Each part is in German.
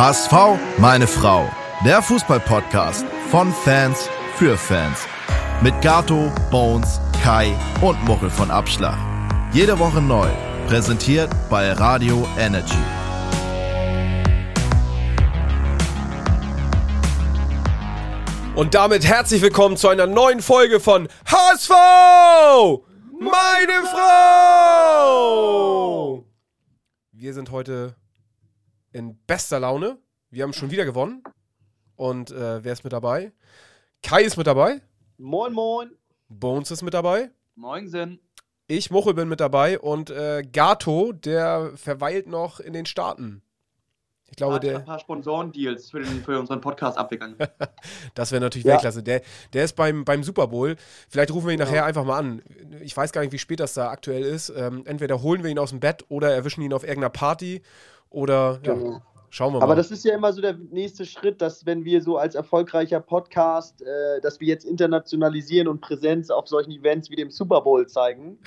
HSV, meine Frau. Der Fußballpodcast von Fans für Fans. Mit Gato, Bones, Kai und Muchel von Abschlag. Jede Woche neu. Präsentiert bei Radio Energy. Und damit herzlich willkommen zu einer neuen Folge von HSV! Meine Frau! Wir sind heute in bester Laune. Wir haben schon wieder gewonnen. Und äh, wer ist mit dabei? Kai ist mit dabei. Moin, moin. Bones ist mit dabei. Moinsen. Ich, Muchel, bin mit dabei. Und äh, Gato, der verweilt noch in den Staaten. Ich glaube, Hat der. ein paar Sponsorendeals für, den, für unseren Podcast abgegangen. Das wäre natürlich Ja. Weltklasse. Der, der ist beim, beim Super Bowl. Vielleicht rufen wir ihn nachher einfach mal an. Ich weiß gar nicht, wie spät das da aktuell ist. Ähm, entweder holen wir ihn aus dem Bett oder erwischen ihn auf irgendeiner Party. Oder ja, Genau. schauen wir mal. Aber das ist ja immer so der nächste Schritt, dass wenn wir so als erfolgreicher Podcast, äh, dass wir jetzt internationalisieren und Präsenz auf solchen Events wie dem Super Bowl zeigen.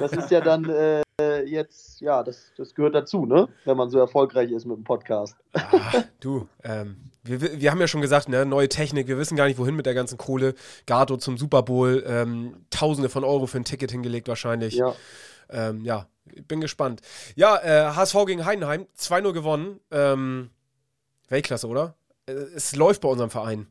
Das ist ja dann äh, jetzt, ja, das, das gehört dazu, ne? Wenn man so erfolgreich ist mit dem Podcast. Ah, du, ähm, wir, wir wir haben ja schon gesagt, ne, neue Technik, wir wissen gar nicht, wohin mit der ganzen Kohle. Gato zum Super Bowl, ähm, Tausende von Euro für ein Ticket hingelegt wahrscheinlich. Ja. Ähm, ja, ich bin gespannt. Ja, äh, HSV gegen Heidenheim, 2-0 gewonnen. Ähm, Weltklasse, oder? Äh, Es läuft bei unserem Verein.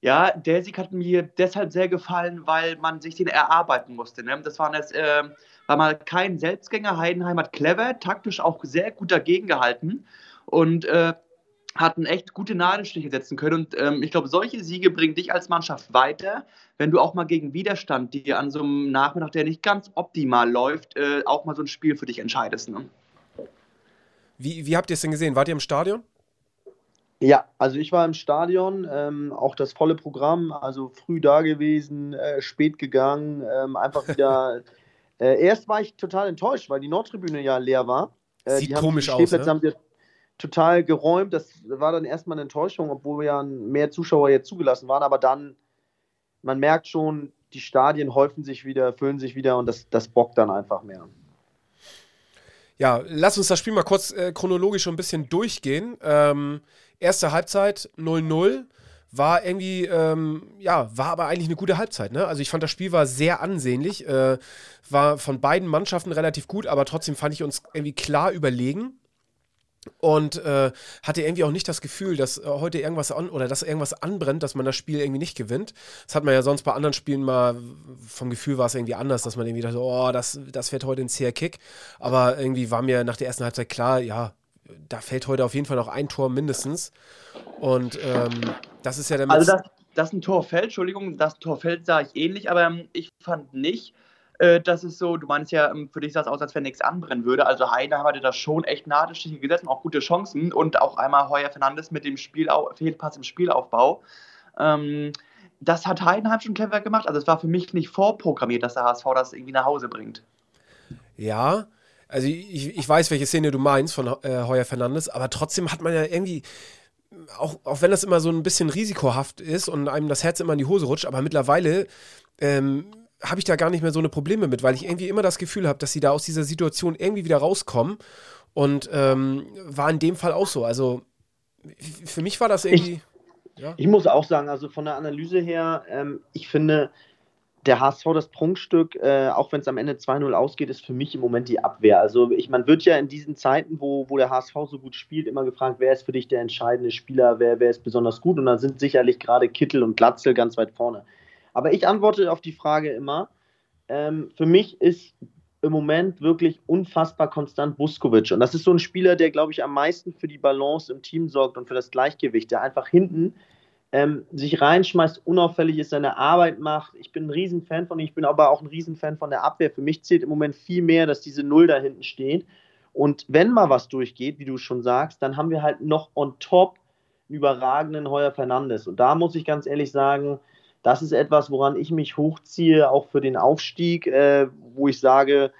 Ja, der Sieg hat mir deshalb sehr gefallen, weil man sich den erarbeiten musste. Ne? Das waren jetzt, ähm, war mal kein Selbstgänger. Heidenheim hat clever, taktisch auch sehr gut dagegen gehalten und äh, hatten echt gute Nadelstiche setzen können. Und ähm, ich glaube, solche Siege bringen dich als Mannschaft weiter, wenn du auch mal gegen Widerstand, die an so einem Nachmittag, der nicht ganz optimal läuft, äh, auch mal so ein Spiel für dich entscheidest. Ne? Wie, wie habt ihr es denn gesehen? Wart ihr im Stadion? Ja, also ich war im Stadion, ähm, auch das volle Programm, also früh da gewesen, äh, spät gegangen, ähm, einfach wieder. äh, erst war ich total enttäuscht, weil die Nordtribüne ja leer war. Äh, Sieht die haben- komisch die aus, ne? Total geräumt. Das war dann erstmal eine Enttäuschung, obwohl ja mehr Zuschauer jetzt zugelassen waren. Aber dann, man merkt schon, die Stadien häufen sich wieder, füllen sich wieder und das, das bockt dann einfach mehr. Ja, lass uns das Spiel mal kurz äh, chronologisch schon ein bisschen durchgehen. Ähm, erste Halbzeit 0-0 war irgendwie, ähm, ja, war aber eigentlich eine gute Halbzeit. Ne? Also ich fand, das Spiel war sehr ansehnlich, äh, war von beiden Mannschaften relativ gut, aber trotzdem fand ich uns irgendwie klar überlegen. Und äh, hatte irgendwie auch nicht das Gefühl, dass äh, heute irgendwas an oder dass irgendwas anbrennt, dass man das Spiel irgendwie nicht gewinnt. Das hat man ja sonst bei anderen Spielen mal, vom Gefühl war es irgendwie anders, dass man irgendwie dachte, oh, das, das wird heute ein zäher Kick. Aber irgendwie war mir nach der ersten Halbzeit klar, ja, da fällt heute auf jeden Fall noch ein Tor mindestens. Und ähm, das ist ja mit- Also, dass, dass ein Tor fällt, Entschuldigung, das Tor fällt, sah ich ähnlich, aber ähm, ich fand nicht, äh, dass es so, du meinst ja, ähm, für dich sah es aus, als wenn nichts anbrennen würde. Also Heidenheim hatte da schon echt Nadelstiche gesetzt und auch gute Chancen und auch einmal Heuer Fernandes mit dem Spielau Fehlpass im Spielaufbau. Ähm, das hat Heidenheim schon clever gemacht. Also es war für mich nicht vorprogrammiert, dass der HSV das irgendwie nach Hause bringt. Ja, also ich, ich weiß, welche Szene du meinst von äh, Heuer Fernandes, aber trotzdem hat man ja irgendwie, auch, auch wenn das immer so ein bisschen risikohaft ist und einem das Herz immer in die Hose rutscht, aber mittlerweile ähm, habe ich da gar nicht mehr so eine Probleme mit, weil ich irgendwie immer das Gefühl habe, dass sie da aus dieser Situation irgendwie wieder rauskommen. Und ähm, war in dem Fall auch so. Also für mich war das irgendwie. ja. Ich muss auch sagen, also von der Analyse her, ähm, ich finde, der HSV, das Prunkstück, äh, auch wenn es am Ende 2-0 ausgeht, ist für mich im Moment die Abwehr. Also ich, man wird ja in diesen Zeiten, wo, wo der HSV so gut spielt, immer gefragt, wer ist für dich der entscheidende Spieler, wer, wer ist besonders gut. Und dann sind sicherlich gerade Kittel und Glatzel ganz weit vorne. Aber ich antworte auf die Frage immer, ähm, für mich ist im Moment wirklich unfassbar konstant Vuskovic. Und das ist so ein Spieler, der, glaube ich, am meisten für die Balance im Team sorgt und für das Gleichgewicht, der einfach hinten ähm, sich reinschmeißt, unauffällig ist, seine Arbeit macht. Ich bin ein Riesenfan von ihm, ich bin aber auch ein Riesenfan von der Abwehr. Für mich zählt im Moment viel mehr, dass diese Null da hinten steht. Und wenn mal was durchgeht, wie du schon sagst, dann haben wir halt noch on top einen überragenden Heuer Fernandes. Und da muss ich ganz ehrlich sagen, das ist etwas, woran ich mich hochziehe, auch für den Aufstieg, äh, wo ich sage,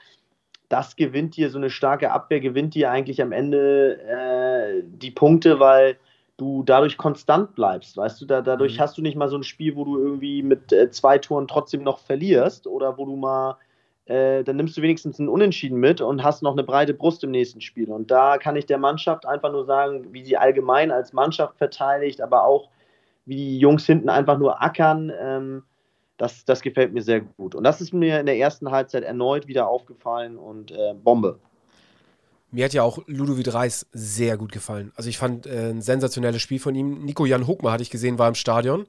das gewinnt dir, so eine starke Abwehr gewinnt dir eigentlich am Ende äh, die Punkte, weil du dadurch konstant bleibst. Weißt du, da, dadurch Mhm. hast du nicht mal so ein Spiel, wo du irgendwie mit äh, zwei Toren trotzdem noch verlierst oder wo du mal äh, dann nimmst du wenigstens einen Unentschieden mit und hast noch eine breite Brust im nächsten Spiel. Und da kann ich der Mannschaft einfach nur sagen, wie sie allgemein als Mannschaft verteidigt, aber auch wie die Jungs hinten einfach nur ackern. Ähm, das, das gefällt mir sehr gut. Und das ist mir in der ersten Halbzeit erneut wieder aufgefallen und äh, Bombe. Mir hat ja auch Ludovic Reis sehr gut gefallen. Also ich fand äh, ein sensationelles Spiel von ihm. Nico Jan Huckmer hatte ich gesehen, war im Stadion.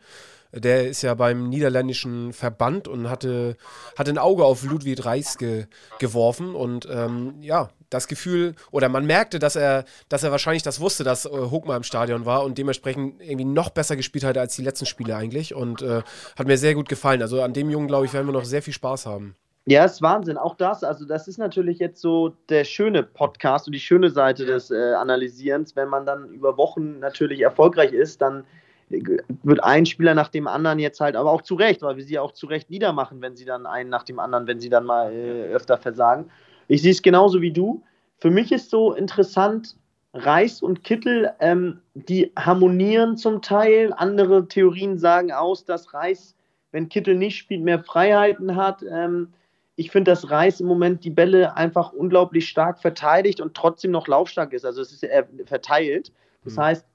Der ist ja beim niederländischen Verband und hatte, hatte ein Auge auf Ludwig Reis ge, geworfen. Und ähm, ja, das Gefühl, oder man merkte, dass er, dass er wahrscheinlich das wusste, dass äh, Hochmar im Stadion war und dementsprechend irgendwie noch besser gespielt hatte als die letzten Spiele eigentlich. Und äh, hat mir sehr gut gefallen. Also an dem Jungen, glaube ich, werden wir noch sehr viel Spaß haben. Ja, ist Wahnsinn. Auch das, also das ist natürlich jetzt so der schöne Podcast und die schöne Seite des äh, Analysierens. Wenn man dann über Wochen natürlich erfolgreich ist, dann wird ein Spieler nach dem anderen jetzt halt, aber auch zu Recht, weil wir sie auch zu Recht niedermachen, wenn sie dann einen nach dem anderen, wenn sie dann mal äh, öfter versagen. Ich sehe es genauso wie du. Für mich ist so interessant, Reis und Kittel, ähm, die harmonieren zum Teil. Andere Theorien sagen aus, dass Reis, wenn Kittel nicht spielt, mehr Freiheiten hat. Ähm, ich finde, dass Reis im Moment die Bälle einfach unglaublich stark verteidigt und trotzdem noch laufstark ist. Also es ist er verteilt. Das mhm. heißt,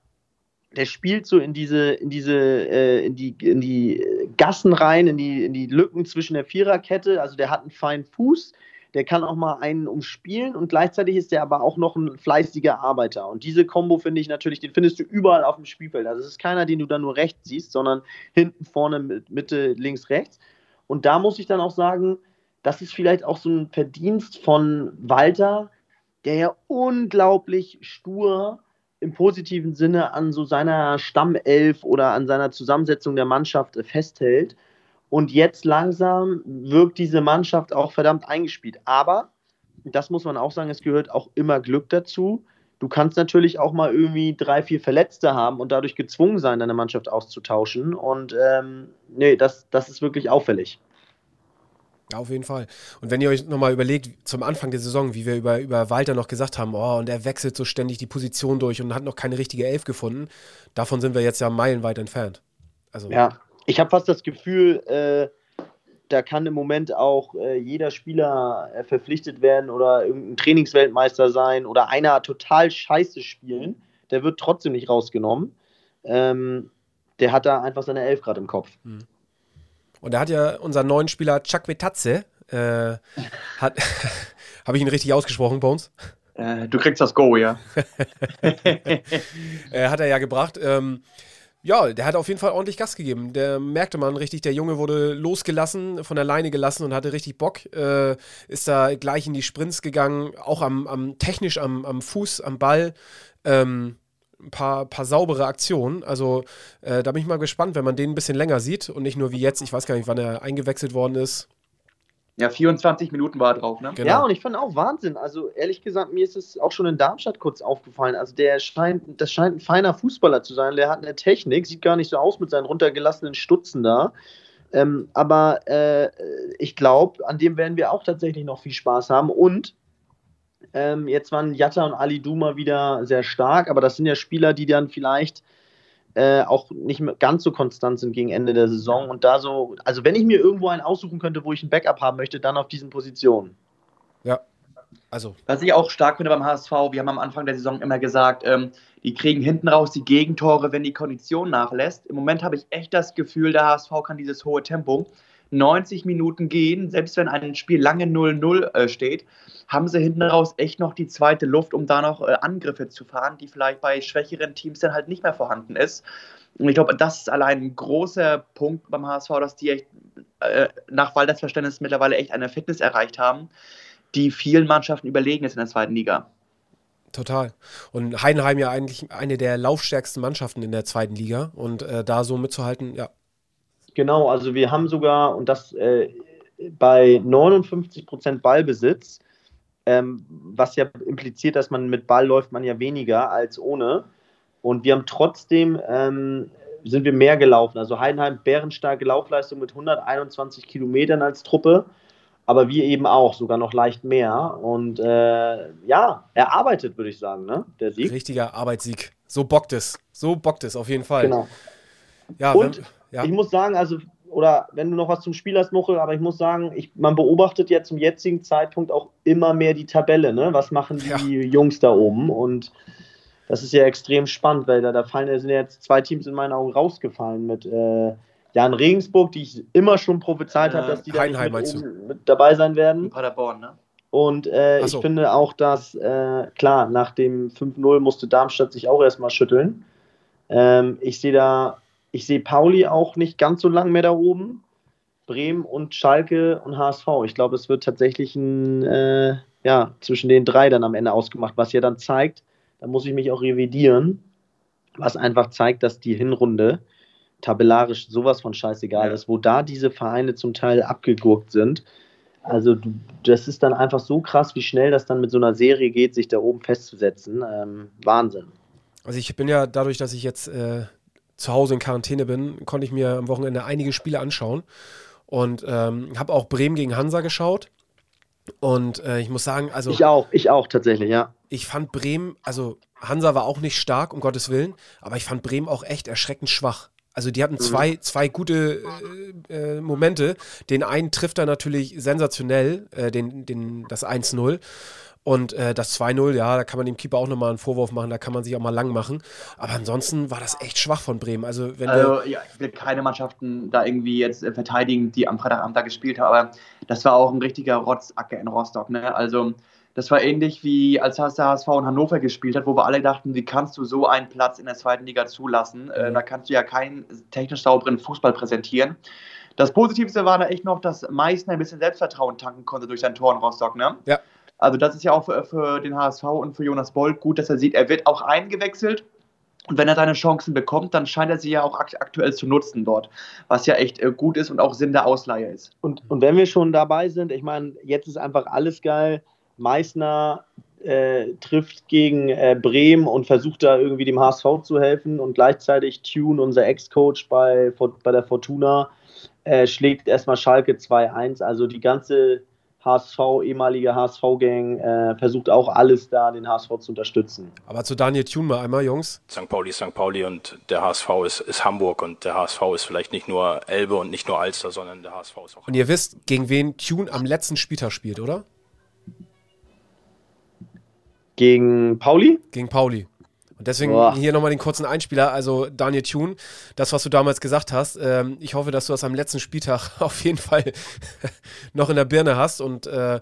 der spielt so in diese, in diese, äh, in die, in die Gassen rein, in die, in die Lücken zwischen der Viererkette. Also der hat einen feinen Fuß, der kann auch mal einen umspielen und gleichzeitig ist der aber auch noch ein fleißiger Arbeiter. Und diese Kombo finde ich natürlich, den findest du überall auf dem Spielfeld. Also es ist keiner, den du dann nur rechts siehst, sondern hinten, vorne, Mitte, links, rechts. Und da muss ich dann auch sagen, das ist vielleicht auch so ein Verdienst von Walter, der ja unglaublich stur im positiven Sinne an so seiner Stammelf oder an seiner Zusammensetzung der Mannschaft festhält. Und jetzt langsam wirkt diese Mannschaft auch verdammt eingespielt. Aber, das muss man auch sagen, es gehört auch immer Glück dazu. Du kannst natürlich auch mal irgendwie drei, vier Verletzte haben und dadurch gezwungen sein, deine Mannschaft auszutauschen. Und ähm, nee, das, das ist wirklich auffällig. Ja, auf jeden Fall. Und wenn ihr euch nochmal überlegt, zum Anfang der Saison, wie wir über, über Walter noch gesagt haben, oh, und er wechselt so ständig die Position durch und hat noch keine richtige Elf gefunden, davon sind wir jetzt ja meilenweit entfernt. Also, ja, ich habe fast das Gefühl, äh, da kann im Moment auch äh, jeder Spieler äh, verpflichtet werden oder irgendein Trainingsweltmeister sein oder einer total scheiße spielen, der wird trotzdem nicht rausgenommen. Ähm, der hat da einfach seine Elf gerade im Kopf. Mhm. Und da hat ja unser neuen Spieler Chuck Betatze, äh, hat, habe ich ihn richtig ausgesprochen, Bones? Äh, du kriegst das Go, ja. äh, hat er ja gebracht. Ähm, ja, der hat auf jeden Fall ordentlich Gas gegeben. Der merkte man richtig, der Junge wurde losgelassen, von der Leine gelassen und hatte richtig Bock. Äh, ist da gleich in die Sprints gegangen, auch am, am technisch am, am Fuß, am Ball. Ähm, ein paar, paar saubere Aktionen. Also äh, da bin ich mal gespannt, wenn man den ein bisschen länger sieht und nicht nur wie jetzt. Ich weiß gar nicht, wann er eingewechselt worden ist. Ja, 24 Minuten war er drauf, ne? Genau. Ja, und ich fand auch Wahnsinn. Also ehrlich gesagt, mir ist es auch schon in Darmstadt kurz aufgefallen. Also der scheint, das scheint ein feiner Fußballer zu sein. Der hat eine Technik, sieht gar nicht so aus mit seinen runtergelassenen Stutzen da. Ähm, aber äh, ich glaube, an dem werden wir auch tatsächlich noch viel Spaß haben. Und ähm, jetzt waren Jatta und Ali Duma wieder sehr stark, aber das sind ja Spieler, die dann vielleicht äh, auch nicht ganz so konstant sind gegen Ende der Saison. Und da so, also wenn ich mir irgendwo einen aussuchen könnte, wo ich ein Backup haben möchte, dann auf diesen Positionen. Ja. Also. Was ich auch stark finde beim HSV, wir haben am Anfang der Saison immer gesagt, ähm, die kriegen hinten raus die Gegentore, wenn die Kondition nachlässt. Im Moment habe ich echt das Gefühl, der HSV kann dieses hohe Tempo 90 Minuten gehen, selbst wenn ein Spiel lange 0-0 äh, steht, haben sie hinten raus echt noch die zweite Luft, um da noch äh, Angriffe zu fahren, die vielleicht bei schwächeren Teams dann halt nicht mehr vorhanden ist. Und ich glaube, das ist allein ein großer Punkt beim HSV, dass die echt äh, nach Walders Verständnis mittlerweile echt eine Fitness erreicht haben, die vielen Mannschaften überlegen ist in der zweiten Liga. Total. Und Heidenheim ja eigentlich eine der laufstärksten Mannschaften in der zweiten Liga und äh, da so mitzuhalten, ja, Genau, also wir haben sogar, und das äh, bei 59 Prozent Ballbesitz, ähm, was ja impliziert, dass man mit Ball läuft man ja weniger als ohne. Und wir haben trotzdem, ähm, sind wir mehr gelaufen. Also Heidenheim, bärenstarke Laufleistung mit 121 Kilometern als Truppe, aber wir eben auch, sogar noch leicht mehr. Und äh, ja, erarbeitet, würde ich sagen, ne? der Sieg. Richtiger Arbeitssieg. So bockt es. So bockt es auf jeden Fall. Genau. Ja, und ja. Ich muss sagen, also oder wenn du noch was zum Spiel hast, Muchel, aber ich muss sagen, ich, man beobachtet ja zum jetzigen Zeitpunkt auch immer mehr die Tabelle, ne? Was machen die ja. Jungs da oben? Und das ist ja extrem spannend, weil da, da fallen, da sind ja jetzt zwei Teams in meinen Augen rausgefallen mit äh, Jan Regensburg, die ich immer schon prophezeit äh, habe, dass die da mit, mit, dabei sein werden. Paderborn, ne? Und äh, so. ich finde auch, dass, äh, klar, nach dem 5-0 musste Darmstadt sich auch erstmal schütteln. Ähm, ich sehe da ich sehe Pauli auch nicht ganz so lang mehr da oben. Bremen und Schalke und HSV. Ich glaube, es wird tatsächlich ein, äh, ja, zwischen den drei dann am Ende ausgemacht, was ja dann zeigt, da muss ich mich auch revidieren, was einfach zeigt, dass die Hinrunde tabellarisch sowas von scheißegal ja. ist, wo da diese Vereine zum Teil abgegurkt sind. Also das ist dann einfach so krass, wie schnell das dann mit so einer Serie geht, sich da oben festzusetzen. Ähm, Wahnsinn. Also ich bin ja dadurch, dass ich jetzt äh, zu Hause in Quarantäne bin, konnte ich mir am Wochenende einige Spiele anschauen und ähm, habe auch Bremen gegen Hansa geschaut. Und äh, ich muss sagen, also. Ich auch, ich auch tatsächlich, ja. Ich fand Bremen, also Hansa war auch nicht stark, um Gottes Willen, aber ich fand Bremen auch echt erschreckend schwach. Also die hatten mhm. zwei, mhm. zwei gute äh, äh, Momente. Den einen trifft er natürlich sensationell, äh, den, den, das 1-0. Und äh, das 2-0, ja, da kann man dem Keeper auch nochmal einen Vorwurf machen, da kann man sich auch mal lang machen. Aber ansonsten war das echt schwach von Bremen. Also, wenn also ja, ich will keine Mannschaften da irgendwie jetzt äh, verteidigen, die am Freitagabend da gespielt haben, aber das war auch ein richtiger Rotzacker in Rostock. Ne? Also das war ähnlich wie als der HSV in Hannover gespielt hat, wo wir alle dachten, wie kannst du so einen Platz in der zweiten Liga zulassen? Äh, mhm. Äh, da kannst du ja keinen technisch sauberen Fußball präsentieren. Das Positivste war da echt noch, dass Meißner ein bisschen Selbstvertrauen tanken konnte durch sein Tor in Rostock. Ne? Ja. Also das ist ja auch für, für den HSV und für Jonas Bold gut, dass er sieht, er wird auch eingewechselt. Und wenn er seine Chancen bekommt, dann scheint er sie ja auch aktuell zu nutzen dort, was ja echt äh, gut ist und auch Sinn der Ausleihe ist. Und, und wenn wir schon dabei sind, ich meine, jetzt ist einfach alles geil. Meißner äh, trifft gegen äh, Bremen und versucht da irgendwie dem HSV zu helfen und gleichzeitig Tune, unser Ex-Coach bei, bei der Fortuna, äh, schlägt erstmal Schalke 2-1. Also die ganze HSV, ehemalige HSV-Gang, äh, versucht auch alles da, den HSV zu unterstützen. Aber zu Daniel Thun mal einmal, Jungs. St. Pauli ist St. Pauli und der HSV ist, ist Hamburg und der HSV ist vielleicht nicht nur Elbe und nicht nur Alster, sondern der HSV ist auch. Und ihr wisst, gegen wen Thun am letzten Spieltag spielt, oder? Gegen Pauli? Gegen Pauli. Und deswegen Boah. hier nochmal den kurzen Einspieler. Also Daniel Thune, das, was du damals gesagt hast, ähm, ich hoffe, dass du das am letzten Spieltag auf jeden Fall noch in der Birne hast. Und äh,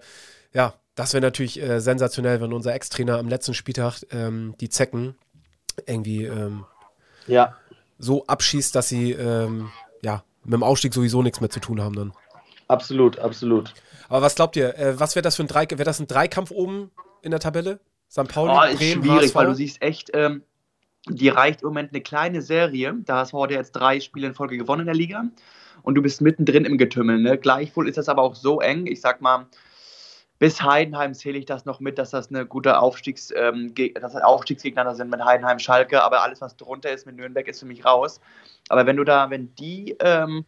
ja, das wäre natürlich äh, sensationell, wenn unser Ex-Trainer am letzten Spieltag ähm, die Zecken irgendwie ähm, ja. so abschießt, dass sie ähm, ja, mit dem Ausstieg sowieso nichts mehr zu tun haben dann. Absolut, absolut. Aber was glaubt ihr? Äh, was wäre das für ein Dreikampf? Wäre das ein Dreikampf oben in der Tabelle? St. Pauli, oh, ist Bremen, schwierig, HSV? weil du siehst echt, ähm, die reicht im Moment eine kleine Serie. Da hast du jetzt drei Spiele in Folge gewonnen in der Liga und du bist mittendrin im Getümmel. Ne? Gleichwohl ist das aber auch so eng. Ich sag mal, bis Heidenheim zähle ich das noch mit, dass das eine gute Aufstiegs, ähm, dass das Aufstiegsgegner sind mit Heidenheim, Schalke, aber alles, was drunter ist mit Nürnberg, ist für mich raus. Aber wenn du da, wenn die ähm,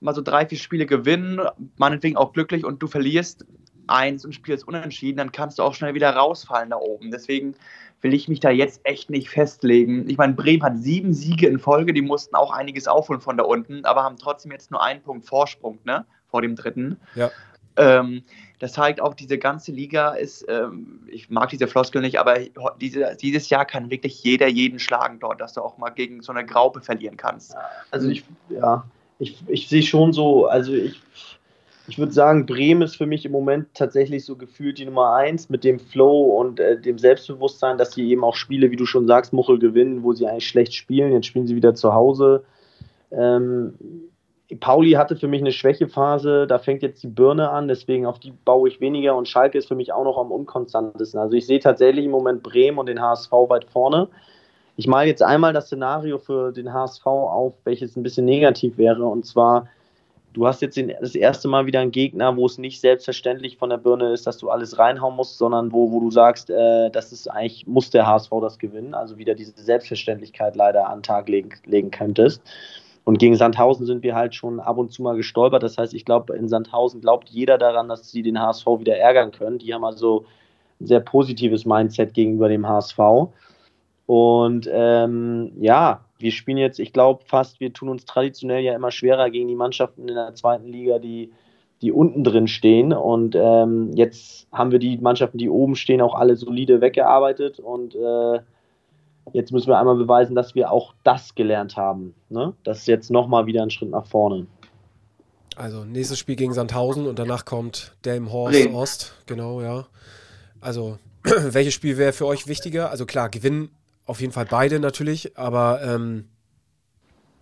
mal so drei, vier Spiele gewinnen, meinetwegen auch glücklich und du verlierst, eins und spielst unentschieden, dann kannst du auch schnell wieder rausfallen da oben. Deswegen will ich mich da jetzt echt nicht festlegen. Ich meine, Bremen hat sieben Siege in Folge, die mussten auch einiges aufholen von da unten, aber haben trotzdem jetzt nur einen Punkt Vorsprung, ne? Vor dem dritten. Ja. Ähm, das zeigt auch, diese ganze Liga ist, ähm, ich mag diese Floskel nicht, aber diese, dieses Jahr kann wirklich jeder jeden schlagen dort, dass du auch mal gegen so eine Graupe verlieren kannst. Also ich, ja, ich, ich sehe schon so, also ich ich würde sagen, Bremen ist für mich im Moment tatsächlich so gefühlt die Nummer eins mit dem Flow und äh, dem Selbstbewusstsein, dass sie eben auch Spiele, wie du schon sagst, Muchel gewinnen, wo sie eigentlich schlecht spielen. Jetzt spielen sie wieder zu Hause. Ähm, Pauli hatte für mich eine Schwächephase, da fängt jetzt die Birne an, deswegen auf die baue ich weniger und Schalke ist für mich auch noch am unkonstantesten. Also ich sehe tatsächlich im Moment Bremen und den HSV weit vorne. Ich male jetzt einmal das Szenario für den HSV auf, welches ein bisschen negativ wäre, und zwar du hast jetzt den, das erste Mal wieder einen Gegner, wo es nicht selbstverständlich von der Birne ist, dass du alles reinhauen musst, sondern wo, wo du sagst, äh, das ist eigentlich, muss der HSV das gewinnen, also wieder diese Selbstverständlichkeit leider an den Tag legen, legen könntest. Und gegen Sandhausen sind wir halt schon ab und zu mal gestolpert. Das heißt, ich glaube, in Sandhausen glaubt jeder daran, dass sie den HSV wieder ärgern können. Die haben also ein sehr positives Mindset gegenüber dem HSV. Und ähm, ja, wir spielen jetzt, ich glaube fast, wir tun uns traditionell ja immer schwerer gegen die Mannschaften in der zweiten Liga, die, die unten drin stehen. Und ähm, jetzt haben wir die Mannschaften, die oben stehen, auch alle solide weggearbeitet. Und äh, jetzt müssen wir einmal beweisen, dass wir auch das gelernt haben. Ne? Das ist jetzt nochmal wieder ein Schritt nach vorne. Also nächstes Spiel gegen Sandhausen und danach kommt Delmenhorst Ost. Genau, ja. Also welches Spiel wäre für euch wichtiger? Also klar, gewinnen auf jeden Fall beide natürlich, aber ähm,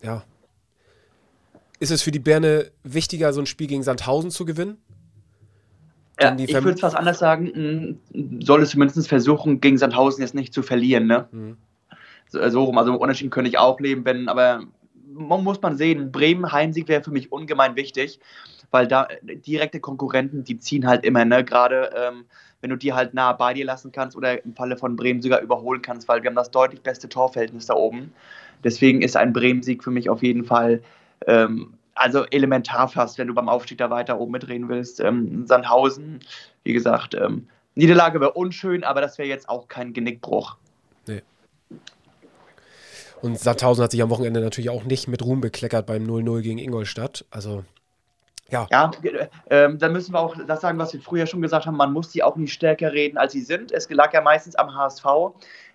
ja. Ist es für die Berne wichtiger, so ein Spiel gegen Sandhausen zu gewinnen? Ja, ich würde es fast anders sagen, soll es zumindest versuchen, gegen Sandhausen jetzt nicht zu verlieren, ne? Mhm. So, so rum, also Unentschieden könnte ich auch leben, wenn, aber man muss man sehen, Bremen Heimsieg wäre für mich ungemein wichtig, weil da direkte Konkurrenten, die ziehen halt immer, ne? Gerade ähm, wenn du die halt nah bei dir lassen kannst oder im Falle von Bremen sogar überholen kannst, weil wir haben das deutlich beste Torverhältnis da oben. Deswegen ist ein Bremen-Sieg für mich auf jeden Fall ähm, also elementar fast, wenn du beim Aufstieg da weiter oben mitreden willst. Ähm, Sandhausen, wie gesagt, ähm, Niederlage wäre unschön, aber das wäre jetzt auch kein Genickbruch. Nee. Und Sandhausen hat sich am Wochenende natürlich auch nicht mit Ruhm bekleckert beim 0-0 gegen Ingolstadt. Also ja. Ja, ähm, dann müssen wir auch das sagen, was wir früher schon gesagt haben, man muss sie auch nicht stärker reden, als sie sind. Es lag ja meistens am HSV,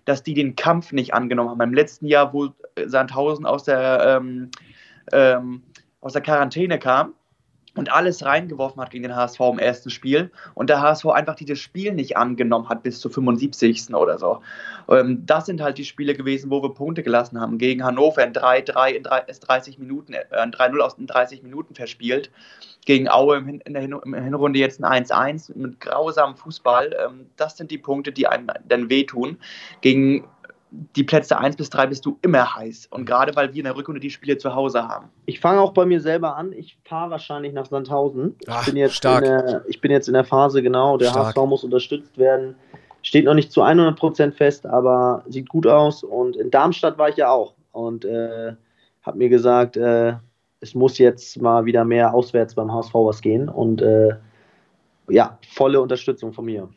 dass die den Kampf nicht angenommen haben. Im letzten Jahr, wo Sandhausen aus der, ähm, ähm, aus der Quarantäne kam, und alles reingeworfen hat gegen den HSV im ersten Spiel und der HSV einfach dieses Spiel nicht angenommen hat bis zur 75. oder so. Ähm, das sind halt die Spiele gewesen, wo wir Punkte gelassen haben. Gegen Hannover in 3-3 in 30 Minuten, äh, 3-0 aus den 30 Minuten verspielt. Gegen Aue in der Hinrunde jetzt ein 1-1 mit grausamem Fußball. Ähm, das sind die Punkte, die einem dann wehtun. Gegen die Plätze 1 bis 3 bist du immer heiß. Und gerade weil wir in der Rückrunde die Spiele zu Hause haben. Ich fange auch bei mir selber an. Ich fahre wahrscheinlich nach Sandhausen. Ach, ich, bin jetzt stark. Der, ich bin jetzt in der Phase, genau. Der stark. HSV muss unterstützt werden. Steht noch nicht zu 100% fest, aber sieht gut aus. Und in Darmstadt war ich ja auch. Und äh, habe mir gesagt, äh, es muss jetzt mal wieder mehr auswärts beim HSV was gehen. Und äh, ja, volle Unterstützung von mir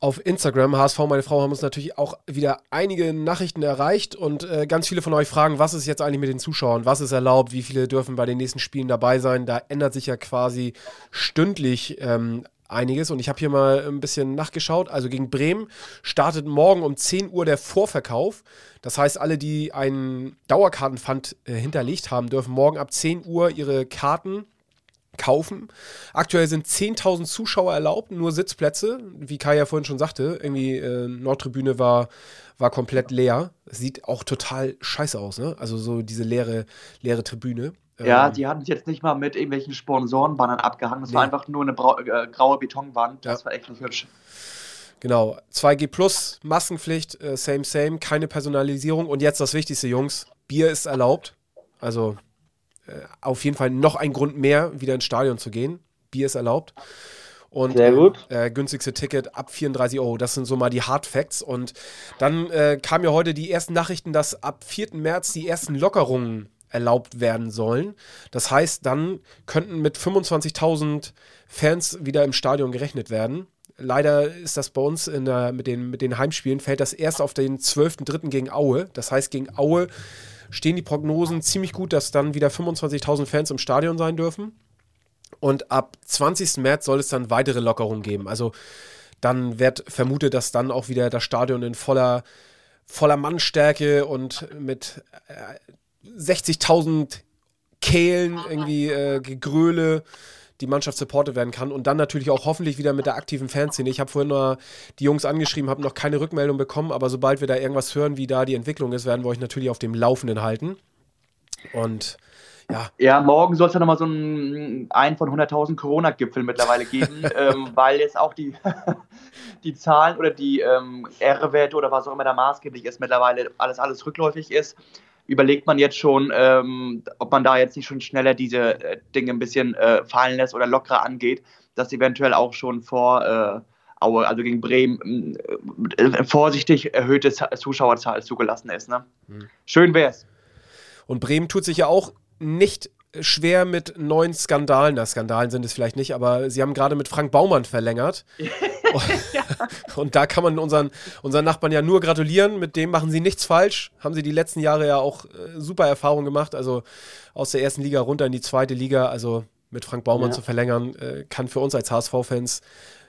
auf Instagram, HSV, meine Frau, haben uns natürlich auch wieder einige Nachrichten erreicht und äh, ganz viele von euch fragen, was ist jetzt eigentlich mit den Zuschauern, was ist erlaubt, wie viele dürfen bei den nächsten Spielen dabei sein. Da ändert sich ja quasi stündlich ähm, einiges und ich habe hier mal ein bisschen nachgeschaut. Also gegen Bremen startet morgen um 10 Uhr der Vorverkauf. Das heißt, alle, die einen Dauerkartenpfand äh, hinterlegt haben, dürfen morgen ab 10 Uhr ihre Karten kaufen. Aktuell sind 10.000 Zuschauer erlaubt, nur Sitzplätze. Wie Kai ja vorhin schon sagte, irgendwie äh, Nordtribüne war, war komplett leer. Sieht auch total scheiße aus, ne? Also so diese leere, leere Tribüne. Ja, ähm, die hatten jetzt nicht mal mit irgendwelchen Sponsorenbannern abgehangen. Das nee. war einfach nur eine äh, graue Betonwand. Das ja. war echt nicht hübsch. Genau. 2G Plus, Maskenpflicht, äh, same, same, keine Personalisierung. Und jetzt das Wichtigste, Jungs: Bier ist erlaubt. Also auf jeden Fall noch ein Grund mehr, wieder ins Stadion zu gehen. Bier ist erlaubt. Und Sehr gut. Äh, günstigste Ticket ab 34 Euro. Das sind so mal die Hard Facts. Und dann äh, kamen ja heute die ersten Nachrichten, dass ab 4. März die ersten Lockerungen erlaubt werden sollen. Das heißt, dann könnten mit 25.000 Fans wieder im Stadion gerechnet werden. Leider ist das bei uns der, mit, den, mit den Heimspielen, fällt das erst auf den 12.3. gegen Aue. Das heißt, gegen Aue stehen die Prognosen ziemlich gut, dass dann wieder 25.000 Fans im Stadion sein dürfen. Und ab 20. März soll es dann weitere Lockerungen geben. Also dann wird vermutet, dass dann auch wieder das Stadion in voller, voller Mannstärke und mit äh, 60.000 Kehlen irgendwie äh, Gegröle die Mannschaft supportet werden kann und dann natürlich auch hoffentlich wieder mit der aktiven Fanszene. Ich habe vorhin nur die Jungs angeschrieben, habe noch keine Rückmeldung bekommen, aber sobald wir da irgendwas hören, wie da die Entwicklung ist, werden wir euch natürlich auf dem Laufenden halten. Und ja. Ja, morgen soll es ja nochmal so einen, einen von 100.000 Corona-Gipfel mittlerweile geben, ähm, weil jetzt auch die, die Zahlen oder die ähm, R-Werte oder was auch immer da maßgeblich ist, mittlerweile alles, alles rückläufig ist überlegt man jetzt schon, ähm, ob man da jetzt nicht schon schneller diese äh, Dinge ein bisschen äh, fallen lässt oder lockerer angeht, dass eventuell auch schon vor äh, Aue, also gegen Bremen, äh, vorsichtig erhöhte Zuschauerzahl zugelassen ist. Ne? Mhm. Schön wär's. Und Bremen tut sich ja auch nicht schwer mit neuen Skandalen. Na, Skandalen sind es vielleicht nicht, aber sie haben gerade mit Frank Baumann verlängert. Und da kann man unseren, unseren Nachbarn ja nur gratulieren. Mit dem machen sie nichts falsch. Haben sie die letzten Jahre ja auch äh, super Erfahrungen gemacht. Also aus der ersten Liga runter in die zweite Liga. Also mit Frank Baumann Ja. zu verlängern, äh, kann für uns als HSV-Fans